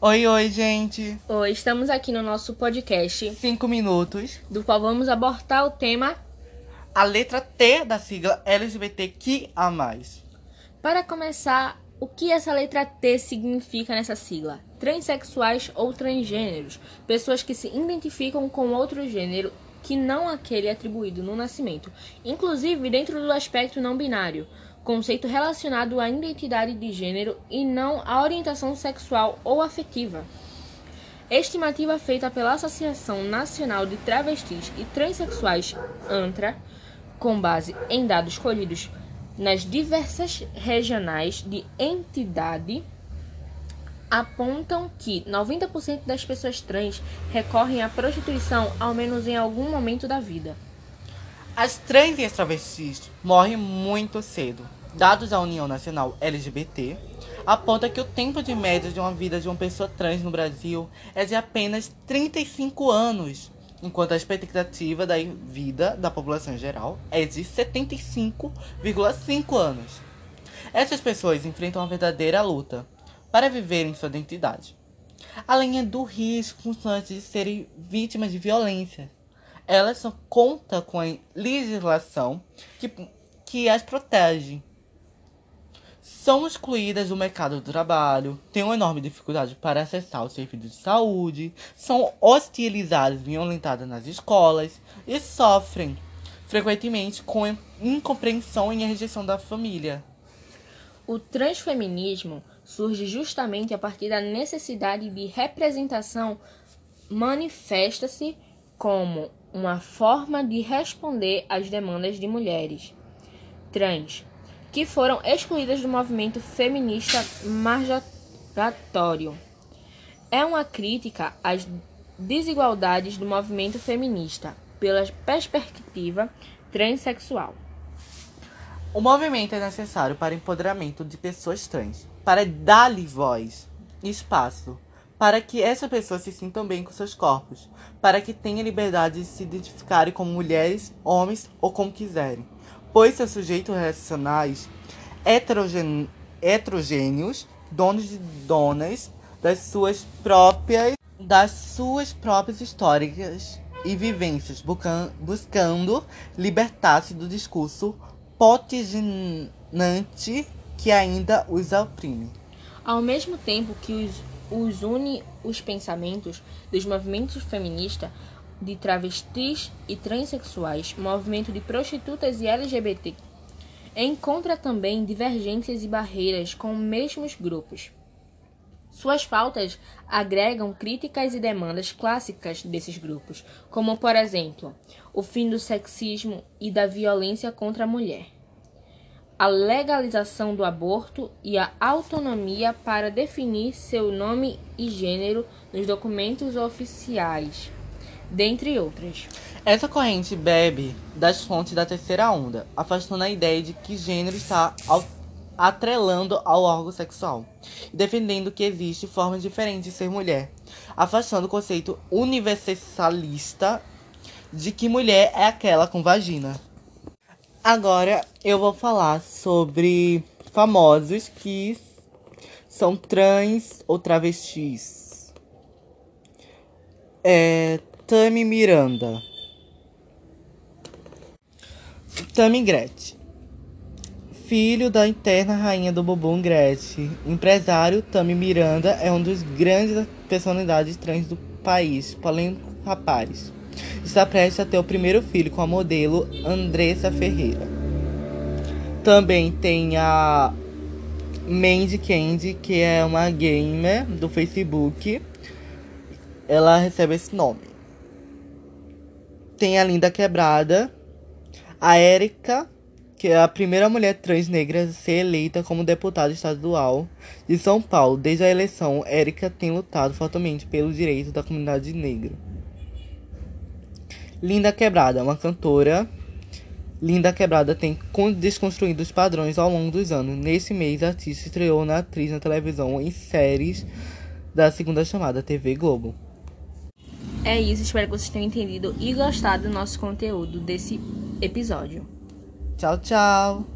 Oi, oi, gente. Oi, estamos aqui no nosso podcast, Cinco minutos. do qual vamos abordar o tema. A letra T da sigla LGBTQIA+. Para começar, o que essa letra T significa nessa sigla? Transsexuais ou transgêneros, pessoas que se identificam com outro gênero que não aquele atribuído no nascimento, inclusive dentro do aspecto não binário, conceito relacionado à identidade de gênero e não à orientação sexual ou afetiva. Estimativa feita pela Associação Nacional de Travestis e Transsexuais, ANTRA, com base em dados colhidos nas diversas regionais de entidade, apontam que 90% das pessoas trans recorrem à prostituição ao menos em algum momento da vida. As trans e as travestis morrem muito cedo. Dados da União Nacional LGBT apontam que o tempo de média de uma vida de uma pessoa trans no Brasil é de apenas 35 anos, enquanto a expectativa da vida da população em geral é de 75,5 anos. Essas pessoas enfrentam uma verdadeira luta para viverem sua identidade, além do risco constante de serem vítimas de violência. Elas só contam com a legislação que, que as protege. São excluídas do mercado do trabalho, têm uma enorme dificuldade para acessar os serviços de saúde, são hostilizadas e violentadas nas escolas e sofrem frequentemente com incompreensão e rejeição da família. O transfeminismo surge justamente a partir da necessidade de representação, manifesta-se como uma forma de responder às demandas de mulheres trans que foram excluídas do movimento feminista marjatório. É uma crítica às desigualdades do movimento feminista pela perspectiva transexual. O movimento é necessário para o empoderamento de pessoas trans, para dar-lhe voz e espaço, para que essas pessoas se sintam bem com seus corpos, para que tenham liberdade de se identificarem como mulheres, homens ou como quiserem, pois seus sujeitos racionais heterogên heterogêneos, donos de donas das suas próprias das suas próprias histórias e vivências, buscando libertar-se do discurso potiginante que ainda os oprime. Ao mesmo tempo que os, os une os pensamentos dos movimentos feministas, de travestis e transexuais, movimento de prostitutas e LGBT, encontra também divergências e barreiras com os mesmos grupos. Suas pautas agregam críticas e demandas clássicas desses grupos, como, por exemplo, o fim do sexismo e da violência contra a mulher, a legalização do aborto e a autonomia para definir seu nome e gênero nos documentos oficiais, dentre outras. Essa corrente bebe das fontes da terceira onda, afastando a ideia de que gênero está atrelando ao órgão sexual, defendendo que existe formas diferentes de ser mulher, afastando o conceito universalista de que mulher é aquela com vagina. Agora eu vou falar sobre famosos que são trans ou travestis. É, Tami Miranda. Tami Gretchen filho da eterna rainha do bumbum Gretchen. Empresário, Tami Miranda é um dos grandes personalidades trans do país, polêmico rapaz. Está prestes a ter o primeiro filho com a modelo Andressa Ferreira. Também tem a Mandy Candy, que é uma gamer do Facebook. Ela recebe esse nome. Tem a Linda Quebrada, a Érica que é a primeira mulher trans negra a ser eleita como deputada estadual de São Paulo. Desde a eleição, Érica tem lutado fortemente pelos direitos da comunidade negra. Linda Quebrada, uma cantora. Linda Quebrada tem desconstruído os padrões ao longo dos anos. Nesse mês, a artista estreou na atriz na televisão em séries da segunda chamada TV Globo. É isso, espero que vocês tenham entendido e gostado do nosso conteúdo desse episódio. Tchau, tchau.